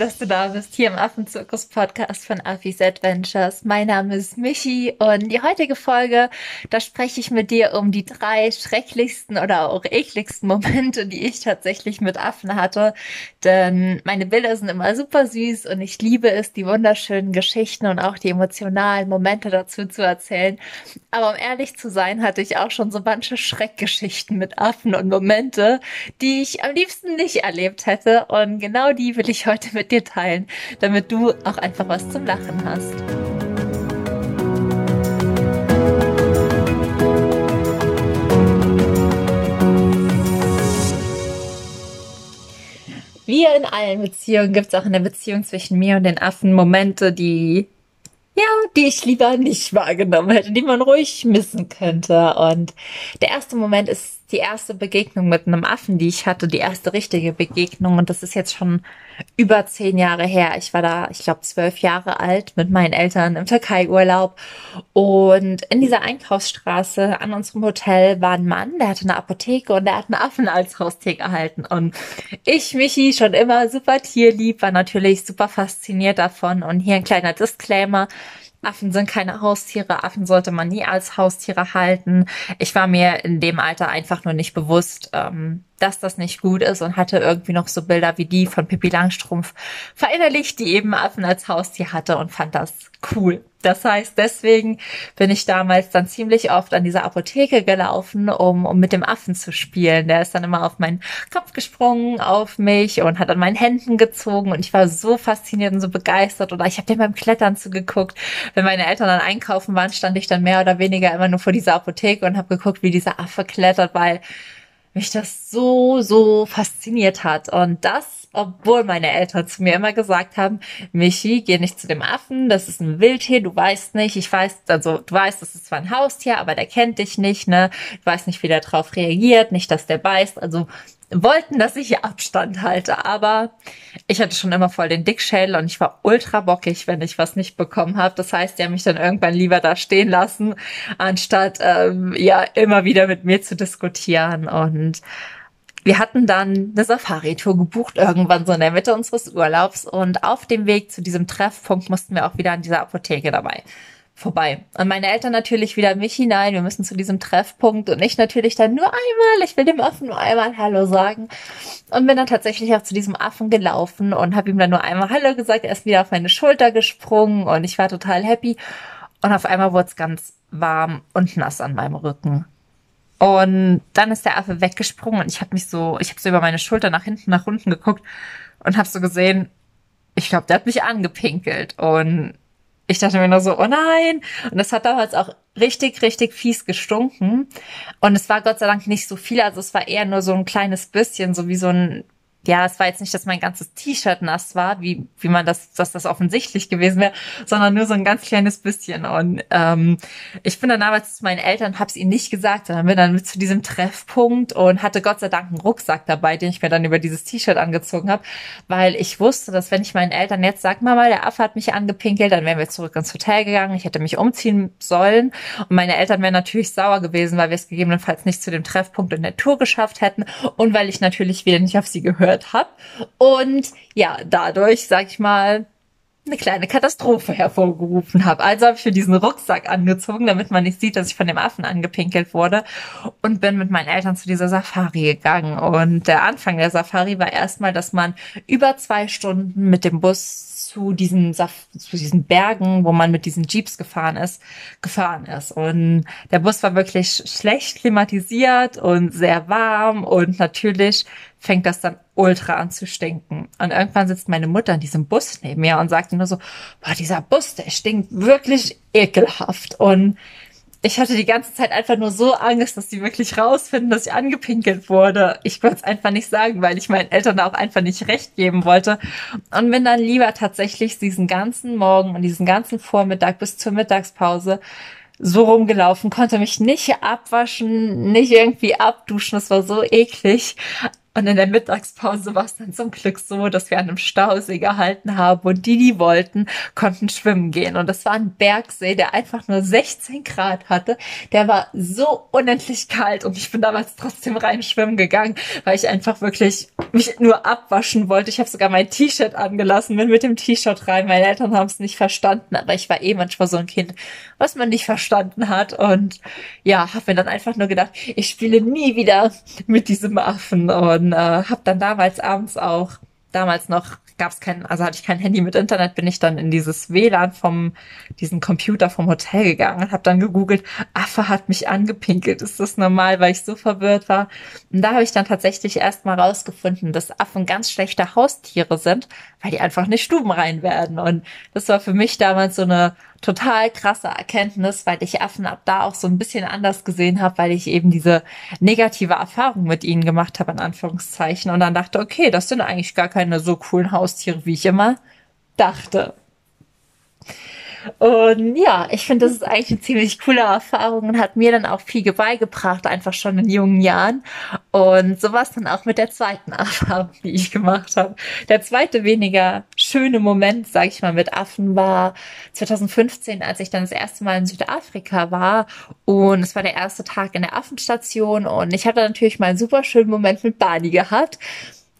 dass du da bist, hier im Affenzirkus-Podcast von Affis Adventures. Mein Name ist Michi und die heutige Folge, da spreche ich mit dir um die drei schrecklichsten oder auch ekligsten Momente, die ich tatsächlich mit Affen hatte. Denn meine Bilder sind immer super süß und ich liebe es, die wunderschönen Geschichten und auch die emotionalen Momente dazu zu erzählen. Aber um ehrlich zu sein, hatte ich auch schon so manche Schreckgeschichten mit Affen und Momente, die ich am liebsten nicht erlebt hätte. Und genau die will ich heute mit dir teilen, damit du auch einfach was zum Lachen hast. Wie in allen Beziehungen gibt es auch in der Beziehung zwischen mir und den Affen Momente, die ja, die ich lieber nicht wahrgenommen hätte, die man ruhig missen könnte. Und der erste Moment ist die erste Begegnung mit einem Affen, die ich hatte, die erste richtige Begegnung. Und das ist jetzt schon über zehn Jahre her. Ich war da, ich glaube, zwölf Jahre alt mit meinen Eltern im Türkei-Urlaub. Und in dieser Einkaufsstraße an unserem Hotel war ein Mann, der hatte eine Apotheke und der hat einen Affen als Haustier gehalten. Und ich, Michi, schon immer super tierlieb, war natürlich super fasziniert davon. Und hier ein kleiner Disclaimer. Affen sind keine Haustiere, Affen sollte man nie als Haustiere halten. Ich war mir in dem Alter einfach nur nicht bewusst, ähm, dass das nicht gut ist und hatte irgendwie noch so Bilder wie die von Pippi Langstrumpf verinnerlicht, die eben Affen als Haustier hatte und fand das cool. Das heißt, deswegen bin ich damals dann ziemlich oft an dieser Apotheke gelaufen, um, um mit dem Affen zu spielen. Der ist dann immer auf meinen Kopf gesprungen, auf mich und hat an meinen Händen gezogen und ich war so fasziniert und so begeistert oder ich habe dem beim Klettern zugeguckt. Wenn meine Eltern dann einkaufen waren, stand ich dann mehr oder weniger immer nur vor dieser Apotheke und habe geguckt, wie dieser Affe klettert, weil mich das so, so fasziniert hat. Und das, obwohl meine Eltern zu mir immer gesagt haben, Michi, geh nicht zu dem Affen, das ist ein Wildtier, du weißt nicht, ich weiß, also du weißt, das ist zwar ein Haustier, aber der kennt dich nicht, ne? Du weißt nicht, wie der drauf reagiert, nicht, dass der beißt. Also wollten, dass ich hier Abstand halte, aber ich hatte schon immer voll den Dickschädel und ich war ultra bockig, wenn ich was nicht bekommen habe. Das heißt, die haben mich dann irgendwann lieber da stehen lassen, anstatt ähm, ja immer wieder mit mir zu diskutieren und wir hatten dann eine Safari-Tour gebucht, irgendwann so in der Mitte unseres Urlaubs. Und auf dem Weg zu diesem Treffpunkt mussten wir auch wieder an dieser Apotheke dabei vorbei. Und meine Eltern natürlich wieder mich hinein, wir müssen zu diesem Treffpunkt und ich natürlich dann nur einmal, ich will dem Affen nur einmal Hallo sagen. Und bin dann tatsächlich auch zu diesem Affen gelaufen und habe ihm dann nur einmal Hallo gesagt, er ist wieder auf meine Schulter gesprungen und ich war total happy. Und auf einmal wurde es ganz warm und nass an meinem Rücken. Und dann ist der Affe weggesprungen und ich habe mich so, ich habe so über meine Schulter nach hinten, nach unten geguckt und habe so gesehen, ich glaube, der hat mich angepinkelt und ich dachte mir nur so, oh nein. Und das hat damals auch richtig, richtig fies gestunken. Und es war Gott sei Dank nicht so viel. Also es war eher nur so ein kleines bisschen, so wie so ein ja, es war jetzt nicht, dass mein ganzes T-Shirt nass war, wie, wie man das, dass das offensichtlich gewesen wäre, sondern nur so ein ganz kleines bisschen. Und ähm, ich bin dann damals zu meinen Eltern, hab's ihnen nicht gesagt, sondern bin dann mit zu diesem Treffpunkt und hatte Gott sei Dank einen Rucksack dabei, den ich mir dann über dieses T-Shirt angezogen habe, weil ich wusste, dass wenn ich meinen Eltern jetzt sag, Mama, der Affe hat mich angepinkelt, dann wären wir zurück ins Hotel gegangen, ich hätte mich umziehen sollen und meine Eltern wären natürlich sauer gewesen, weil wir es gegebenenfalls nicht zu dem Treffpunkt in der Tour geschafft hätten und weil ich natürlich wieder nicht auf sie gehört gehört habe. Und ja, dadurch, sag ich mal, eine kleine Katastrophe hervorgerufen habe. Also habe ich mir diesen Rucksack angezogen, damit man nicht sieht, dass ich von dem Affen angepinkelt wurde und bin mit meinen Eltern zu dieser Safari gegangen. Und der Anfang der Safari war erstmal, dass man über zwei Stunden mit dem Bus zu diesen, zu diesen Bergen, wo man mit diesen Jeeps gefahren ist, gefahren ist. Und der Bus war wirklich schlecht klimatisiert und sehr warm und natürlich fängt das dann ultra an zu stinken. Und irgendwann sitzt meine Mutter in diesem Bus neben mir und sagt nur so, boah, dieser Bus, der stinkt wirklich ekelhaft. Und ich hatte die ganze Zeit einfach nur so Angst, dass die wirklich rausfinden, dass ich angepinkelt wurde. Ich wollte es einfach nicht sagen, weil ich meinen Eltern auch einfach nicht recht geben wollte. Und bin dann lieber tatsächlich diesen ganzen Morgen und diesen ganzen Vormittag bis zur Mittagspause so rumgelaufen, konnte mich nicht abwaschen, nicht irgendwie abduschen. Das war so eklig. Und in der Mittagspause war es dann zum Glück so, dass wir an einem Stausee gehalten haben und die, die wollten, konnten schwimmen gehen. Und das war ein Bergsee, der einfach nur 16 Grad hatte. Der war so unendlich kalt und ich bin damals trotzdem rein schwimmen gegangen, weil ich einfach wirklich mich nur abwaschen wollte. Ich habe sogar mein T-Shirt angelassen, bin mit dem T-Shirt rein. Meine Eltern haben es nicht verstanden, aber ich war eh manchmal so ein Kind, was man nicht verstanden hat. Und ja, habe mir dann einfach nur gedacht, ich spiele nie wieder mit diesem Affen. Und und äh, habe dann damals abends auch, damals noch gab es kein, also hatte ich kein Handy mit Internet, bin ich dann in dieses WLAN vom, diesen Computer vom Hotel gegangen und habe dann gegoogelt, Affe hat mich angepinkelt, ist das normal, weil ich so verwirrt war. Und da habe ich dann tatsächlich erst mal rausgefunden, dass Affen ganz schlechte Haustiere sind, weil die einfach nicht stubenrein werden. Und das war für mich damals so eine total krasse Erkenntnis, weil ich Affen ab da auch so ein bisschen anders gesehen habe, weil ich eben diese negative Erfahrung mit ihnen gemacht habe, in Anführungszeichen. Und dann dachte, okay, das sind eigentlich gar keine so coolen Haustiere, wie ich immer dachte. Und ja, ich finde, das ist eigentlich eine ziemlich coole Erfahrung und hat mir dann auch viel beigebracht, einfach schon in jungen Jahren. Und so war es dann auch mit der zweiten Erfahrung, die ich gemacht habe. Der zweite weniger schöne Moment, sage ich mal, mit Affen war 2015, als ich dann das erste Mal in Südafrika war. Und es war der erste Tag in der Affenstation und ich hatte natürlich mal einen super schönen Moment mit Barney gehabt.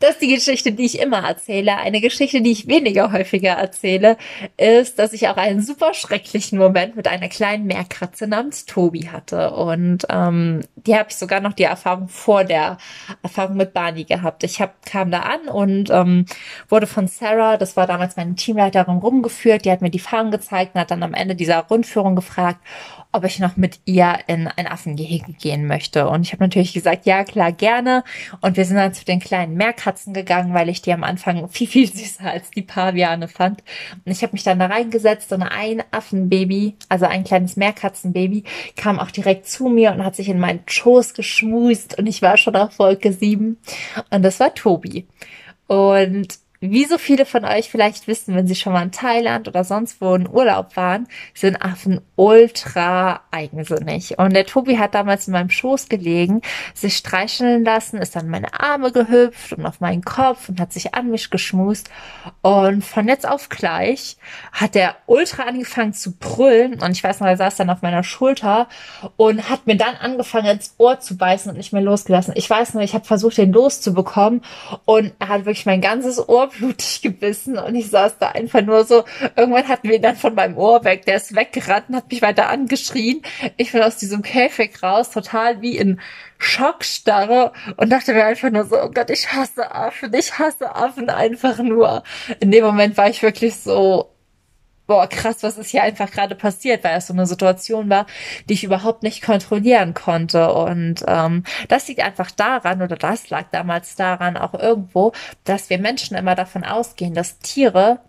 Das ist die Geschichte, die ich immer erzähle. Eine Geschichte, die ich weniger häufiger erzähle, ist, dass ich auch einen super schrecklichen Moment mit einer kleinen Meerkratze namens Tobi hatte. Und ähm, die habe ich sogar noch die Erfahrung vor der Erfahrung mit Barney gehabt. Ich hab, kam da an und ähm, wurde von Sarah, das war damals meine Teamleiterin, rumgeführt. Die hat mir die Farben gezeigt und hat dann am Ende dieser Rundführung gefragt, ob ich noch mit ihr in ein Affengehege gehen möchte. Und ich habe natürlich gesagt, ja klar, gerne. Und wir sind dann zu den kleinen Meerkatzen gegangen, weil ich die am Anfang viel, viel süßer als die Paviane fand. Und ich habe mich dann da reingesetzt und ein Affenbaby, also ein kleines Meerkatzenbaby, kam auch direkt zu mir und hat sich in meinen Schoß geschmust und ich war schon auf Wolke 7. Und das war Tobi. Und wie so viele von euch vielleicht wissen, wenn sie schon mal in Thailand oder sonst wo in Urlaub waren, sind Affen ultra eigensinnig. Und der Tobi hat damals in meinem Schoß gelegen, sich streicheln lassen, ist dann meine Arme gehüpft und auf meinen Kopf und hat sich an mich geschmust. Und von jetzt auf gleich hat er ultra angefangen zu brüllen. Und ich weiß noch, er saß dann auf meiner Schulter und hat mir dann angefangen ins Ohr zu beißen und nicht mehr losgelassen. Ich weiß noch, ich habe versucht, den loszubekommen und er hat wirklich mein ganzes Ohr blutig gebissen und ich saß da einfach nur so. Irgendwann hatten wir ihn dann von meinem Ohr weg. Der ist weggerannt hat mich weiter angeschrien. Ich bin aus diesem Käfig raus, total wie in Schockstarre und dachte mir einfach nur so, oh Gott, ich hasse Affen, ich hasse Affen einfach nur. In dem Moment war ich wirklich so, boah, krass, was ist hier einfach gerade passiert, weil es so eine Situation war, die ich überhaupt nicht kontrollieren konnte. Und ähm, das liegt einfach daran, oder das lag damals daran auch irgendwo, dass wir Menschen immer davon ausgehen, dass Tiere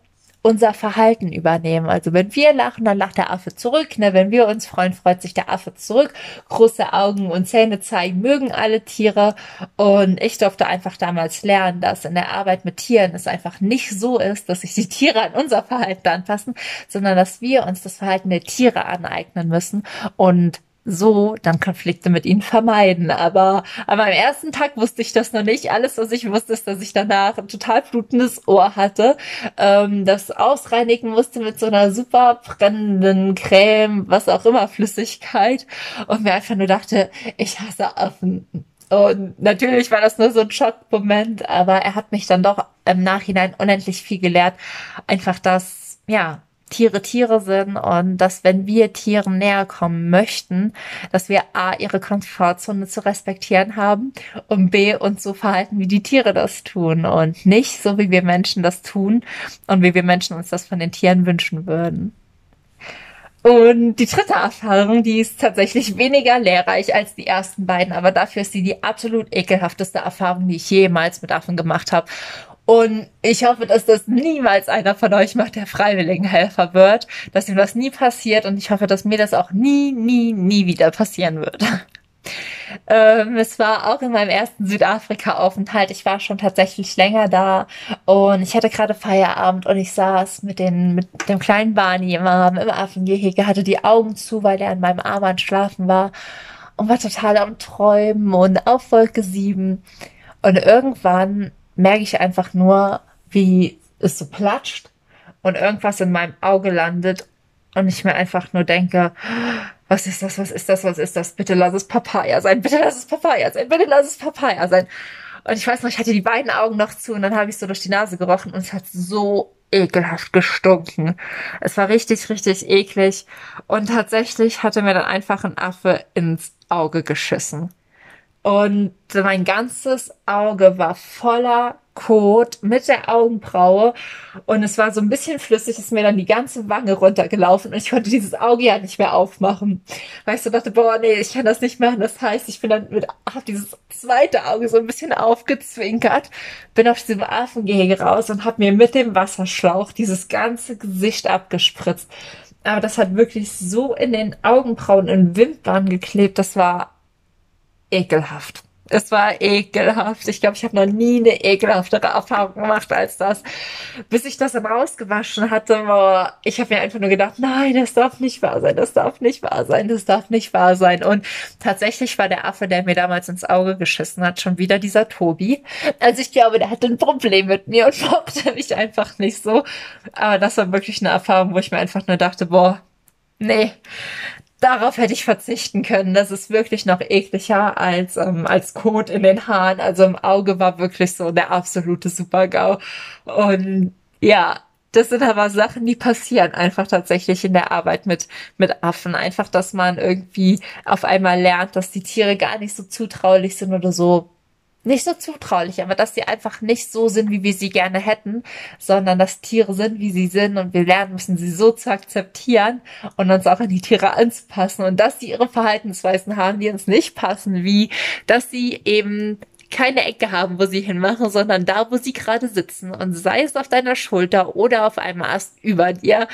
unser Verhalten übernehmen. Also wenn wir lachen, dann lacht der Affe zurück. Ne? Wenn wir uns freuen, freut sich der Affe zurück. Große Augen und Zähne zeigen, mögen alle Tiere. Und ich durfte einfach damals lernen, dass in der Arbeit mit Tieren es einfach nicht so ist, dass sich die Tiere an unser Verhalten anpassen, sondern dass wir uns das Verhalten der Tiere aneignen müssen. Und so dann Konflikte mit ihnen vermeiden. Aber an meinem ersten Tag wusste ich das noch nicht. Alles, was ich wusste, ist, dass ich danach ein total blutendes Ohr hatte, ähm, das ausreinigen musste mit so einer super brennenden Creme, was auch immer, Flüssigkeit. Und mir einfach nur dachte, ich hasse Affen. Und natürlich war das nur so ein Schockmoment, aber er hat mich dann doch im Nachhinein unendlich viel gelehrt. Einfach das, ja, Tiere Tiere sind und dass wenn wir Tieren näher kommen möchten, dass wir A, ihre Komfortzone zu respektieren haben und B, uns so verhalten, wie die Tiere das tun und nicht so, wie wir Menschen das tun und wie wir Menschen uns das von den Tieren wünschen würden. Und die dritte Erfahrung, die ist tatsächlich weniger lehrreich als die ersten beiden, aber dafür ist sie die absolut ekelhafteste Erfahrung, die ich jemals mit Affen gemacht habe. Und ich hoffe, dass das niemals einer von euch macht, der Freiwilligenhelfer wird, dass ihm das nie passiert und ich hoffe, dass mir das auch nie, nie, nie wieder passieren wird. Ähm, es war auch in meinem ersten Südafrika-Aufenthalt. Ich war schon tatsächlich länger da und ich hatte gerade Feierabend und ich saß mit, den, mit dem kleinen Barney im Arm im Affengehege, hatte die Augen zu, weil er an meinem Arm schlafen war und war total am Träumen und auf Wolke 7. Und irgendwann merke ich einfach nur, wie es so platscht und irgendwas in meinem Auge landet und ich mir einfach nur denke, was ist das, was ist das, was ist das? Bitte lass es Papaya sein, bitte lass es Papaya sein, bitte lass es Papaya sein. Und ich weiß noch, ich hatte die beiden Augen noch zu und dann habe ich so durch die Nase gerochen und es hat so ekelhaft gestunken. Es war richtig, richtig eklig. Und tatsächlich hatte mir dann einfach ein Affe ins Auge geschissen. Und mein ganzes Auge war voller Kot mit der Augenbraue und es war so ein bisschen flüssig, ist mir dann die ganze Wange runtergelaufen und ich konnte dieses Auge ja nicht mehr aufmachen. Weil ich so dachte, boah, nee, ich kann das nicht machen. Das heißt, ich bin dann mit, hab dieses zweite Auge so ein bisschen aufgezwinkert, bin auf diesem Affengehege raus und hab mir mit dem Wasserschlauch dieses ganze Gesicht abgespritzt. Aber das hat wirklich so in den Augenbrauen und Wimpern geklebt, das war ekelhaft. Es war ekelhaft. Ich glaube, ich habe noch nie eine ekelhaftere Erfahrung gemacht als das. Bis ich das dann rausgewaschen hatte, war, ich habe mir einfach nur gedacht, nein, das darf nicht wahr sein, das darf nicht wahr sein, das darf nicht wahr sein. Und tatsächlich war der Affe, der mir damals ins Auge geschissen hat, schon wieder dieser Tobi. Also ich glaube, der hatte ein Problem mit mir und mochte mich einfach nicht so. Aber das war wirklich eine Erfahrung, wo ich mir einfach nur dachte, boah, nee, darauf hätte ich verzichten können. Das ist wirklich noch ekliger als, ähm, als Kot in den Haaren. Also im Auge war wirklich so der absolute Super-GAU. Und ja, das sind aber Sachen, die passieren einfach tatsächlich in der Arbeit mit, mit Affen. Einfach, dass man irgendwie auf einmal lernt, dass die Tiere gar nicht so zutraulich sind oder so nicht so zutraulich, aber dass sie einfach nicht so sind, wie wir sie gerne hätten, sondern dass Tiere sind, wie sie sind und wir lernen müssen, sie so zu akzeptieren und uns auch an die Tiere anzupassen und dass sie ihre Verhaltensweisen haben, die uns nicht passen, wie dass sie eben keine Ecke haben, wo sie hinmachen, sondern da, wo sie gerade sitzen und sei es auf deiner Schulter oder auf einem Ast über dir.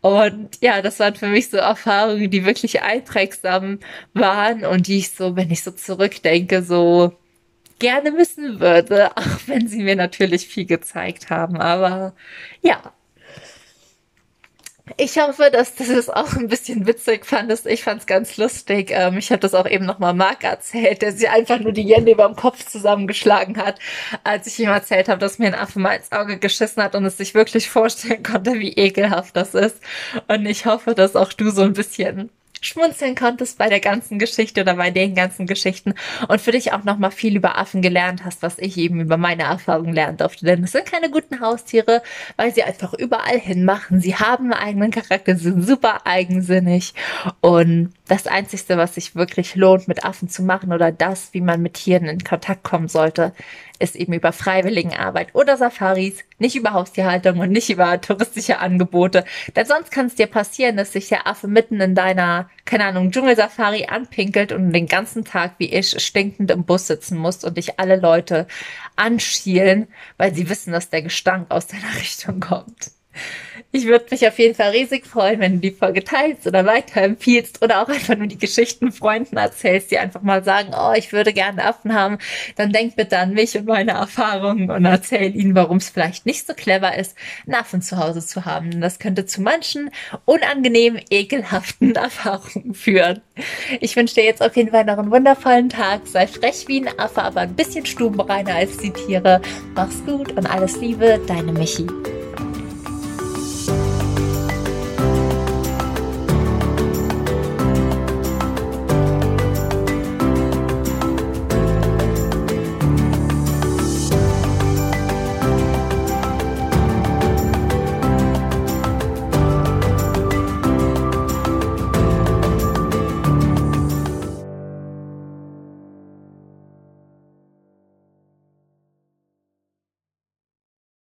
Und ja, das waren für mich so Erfahrungen, die wirklich einprägsam waren und die ich so, wenn ich so zurückdenke, so gerne wissen würde, auch wenn sie mir natürlich viel gezeigt haben. Aber ja. Ich hoffe, dass du es auch ein bisschen witzig fandest. Ich fand es ganz lustig. Ähm, ich habe das auch eben nochmal Marc erzählt, der sie einfach nur die Hände über dem Kopf zusammengeschlagen hat, als ich ihm erzählt habe, dass mir ein Affe mal ins Auge geschissen hat und es sich wirklich vorstellen konnte, wie ekelhaft das ist. Und ich hoffe, dass auch du so ein bisschen schmunzeln konntest bei der ganzen Geschichte oder bei den ganzen Geschichten und für dich auch nochmal viel über Affen gelernt hast, was ich eben über meine Erfahrungen lernen durfte. Denn es sind keine guten Haustiere, weil sie einfach überall hinmachen. Sie haben einen eigenen Charakter, sind super eigensinnig und das Einzige, was sich wirklich lohnt, mit Affen zu machen oder das, wie man mit Tieren in Kontakt kommen sollte, ist eben über Freiwilligenarbeit oder Safaris, nicht über Haustierhaltung und nicht über touristische Angebote. Denn sonst kann es dir passieren, dass sich der Affe mitten in deiner, keine Ahnung, Dschungelsafari anpinkelt und den ganzen Tag wie ich stinkend im Bus sitzen musst und dich alle Leute anschielen, weil sie wissen, dass der Gestank aus deiner Richtung kommt. Ich würde mich auf jeden Fall riesig freuen, wenn du die Folge teilst oder weiterempfiehlst oder auch einfach nur die Geschichten Freunden erzählst, die einfach mal sagen, oh, ich würde gerne Affen haben. Dann denk bitte an mich und meine Erfahrungen und erzähl ihnen, warum es vielleicht nicht so clever ist, einen Affen zu Hause zu haben. Das könnte zu manchen unangenehmen, ekelhaften Erfahrungen führen. Ich wünsche dir jetzt auf jeden Fall noch einen wundervollen Tag. Sei frech wie ein Affe, aber ein bisschen stubenreiner als die Tiere. Mach's gut und alles Liebe, deine Michi.